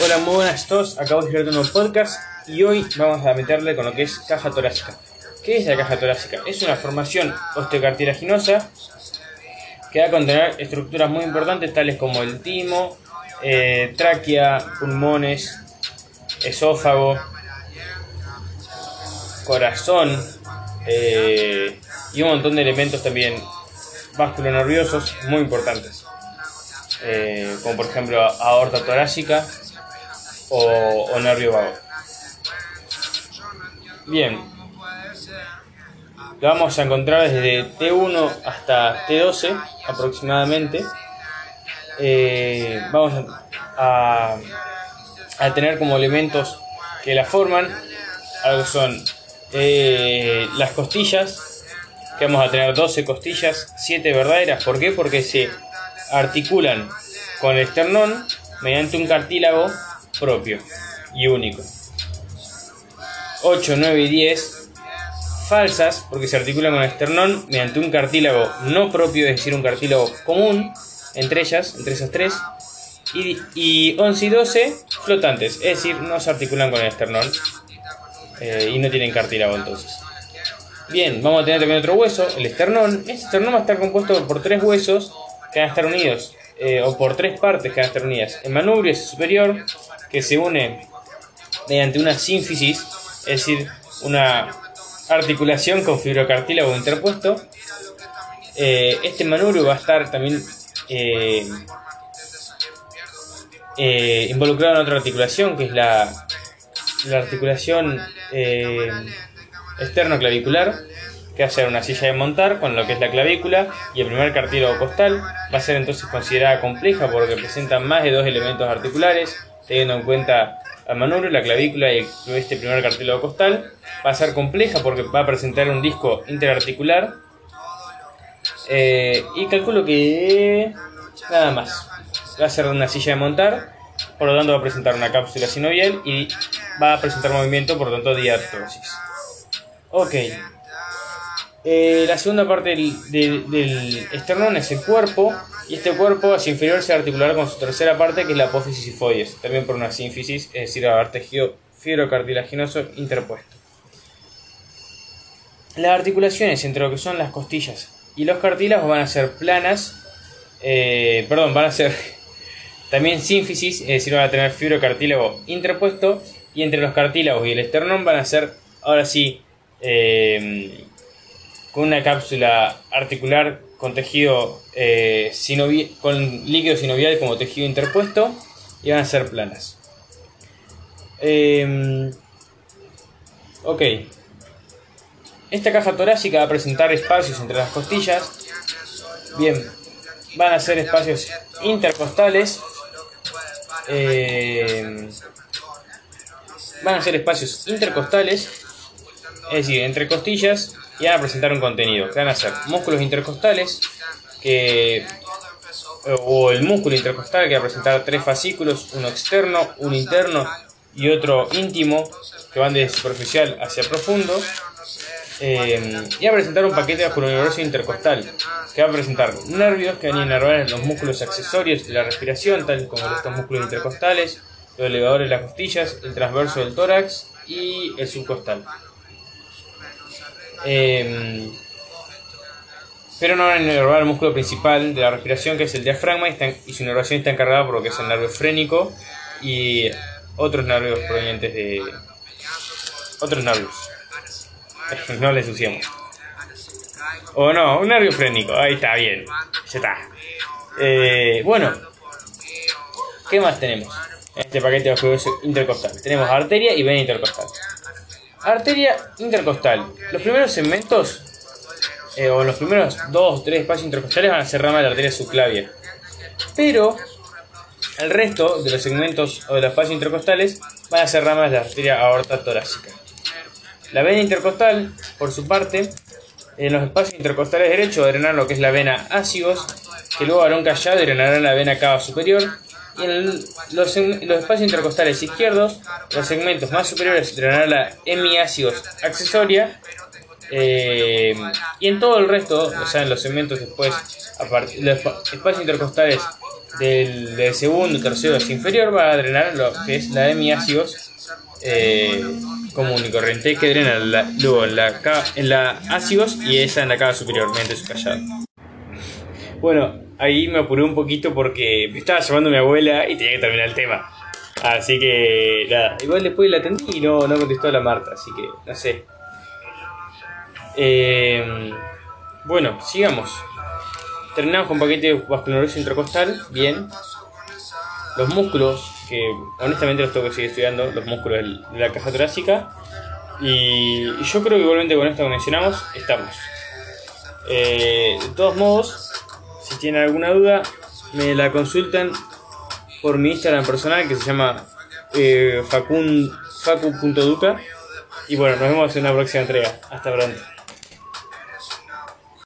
Hola, muy buenas a todos. Acabo de crear un nuevo podcast y hoy vamos a meterle con lo que es caja torácica. ¿Qué es la caja torácica? Es una formación osteocartilaginosa que va a contener estructuras muy importantes tales como el timo, eh, tráquea, pulmones, esófago, corazón eh, y un montón de elementos también nerviosos muy importantes. Eh, como por ejemplo aorta torácica o, nervio vago. Bien, lo vamos a encontrar desde T1 hasta T12 aproximadamente. Eh, vamos a, a, tener como elementos que la forman, algo son eh, las costillas, que vamos a tener 12 costillas, 7 verdaderas. ¿Por qué? Porque se articulan con el esternón mediante un cartílago propio y único. 8, 9 y 10 falsas porque se articulan con el esternón mediante un cartílago no propio, es decir, un cartílago común entre ellas, entre esas tres. Y, y 11 y 12 flotantes, es decir, no se articulan con el esternón eh, y no tienen cartílago entonces. Bien, vamos a tener también otro hueso, el esternón. Este esternón va a estar compuesto por tres huesos que van a estar unidos, eh, o por tres partes que van a estar unidas. El manubrio es superior, que se une mediante una sínfisis, es decir, una articulación con fibrocartílago interpuesto. Eh, este manubrio va a estar también involucrado en otra articulación, que es la la articulación eh, externo-clavicular, que va a ser una silla de montar con lo que es la clavícula y el primer cartílago costal. Va a ser entonces considerada compleja porque presenta más de dos elementos articulares, teniendo en cuenta el manubrio, la clavícula y este primer cartílago costal. Va a ser compleja porque va a presentar un disco interarticular. Eh, y calculo que nada más. Va a ser una silla de montar por lo tanto va a presentar una cápsula sinovial y va a presentar movimiento, por lo tanto diartrosis. Ok. Eh, la segunda parte del, esternón es el cuerpo, y este cuerpo hacia inferior se articulará con su tercera parte, que es la apófisis sifoides, también por una sínfisis, es decir, haber tejido fibrocartilaginoso interpuesto. Las articulaciones entre lo que son las costillas y los cartílagos van a ser planas, eh, perdón, van a ser también sínfisis, es decir, van a tener fibrocartílago interpuesto y entre los cartílagos y el esternón van a ser, ahora sí, eh, una cápsula articular con tejido eh, con líquido sinovial como tejido interpuesto y van a ser planas. Em, ok. Esta caja torácica va a presentar espacios entre las costillas. Bien, van a ser espacios intercostales eh, van a ser espacios intercostales, es decir, entre costillas, y van a presentar un contenido, que van a ser músculos intercostales, que, o el músculo intercostal, que va a presentar tres fascículos, uno externo, uno interno y otro íntimo, que van de superficial hacia profundo. Eh, y va a presentar un paquete vascular intercostal que va a presentar nervios que van a inervar los músculos accesorios de la respiración, tal como estos músculos intercostales, los elevadores de las costillas, el transverso del tórax y el subcostal. Em, pero no van a inervar el músculo principal de la respiración, que es el diafragma, y, su inervación está encargada por lo que es el nervio frénico y otros nervios provenientes de otros nervios. no le ensuciamos. O no, un nervio frénico. Ahí está, bien. Ya está. Eh, bueno, ¿qué más tenemos? Este paquete de intercostal. Tenemos arteria y vena intercostal. Arteria intercostal. Los primeros segmentos, eh, o los primeros dos tres espacios intercostales van a ser ramas de la arteria subclavia. Pero el resto de los segmentos o de los espacios intercostales van a ser ramas de la arteria aorta torácica. La vena intercostal, por su parte, en los espacios intercostales derechos drenar lo que es la vena ácigos, que luego hará un callado y drenará la vena cava superior. Y en los, espacios intercostales izquierdos, los segmentos más superiores drenará la hemiácigos accesoria. Eh, y en todo el resto, o sea, en los segmentos después, los espacios intercostales del, del segundo, tercero hacia inferior va a drenar lo que es la hemiácidos eh, común y corriente que drena la- luego en la, en la ácidos y esa en la cava superior mediante su callado. Bueno, ahí me apuré un poquito porque me estaba llamando mi abuela y tenía que terminar el tema. Así que nada, igual después la atendí y no, no contestó la Marta, así que no sé. Eh, bueno, sigamos. Terminamos con paquete vasculonoso intracostal, bien. Los músculos, que honestamente los tengo que seguir estudiando, los músculos de la caja torácica. Y, y yo creo que igualmente con esto que mencionamos, estamos. Eh, de todos modos, si tienen alguna duda, me la consultan por mi Instagram personal que se llama eh, facu.duca. Y bueno, nos vemos en una próxima entrega. Hasta pronto.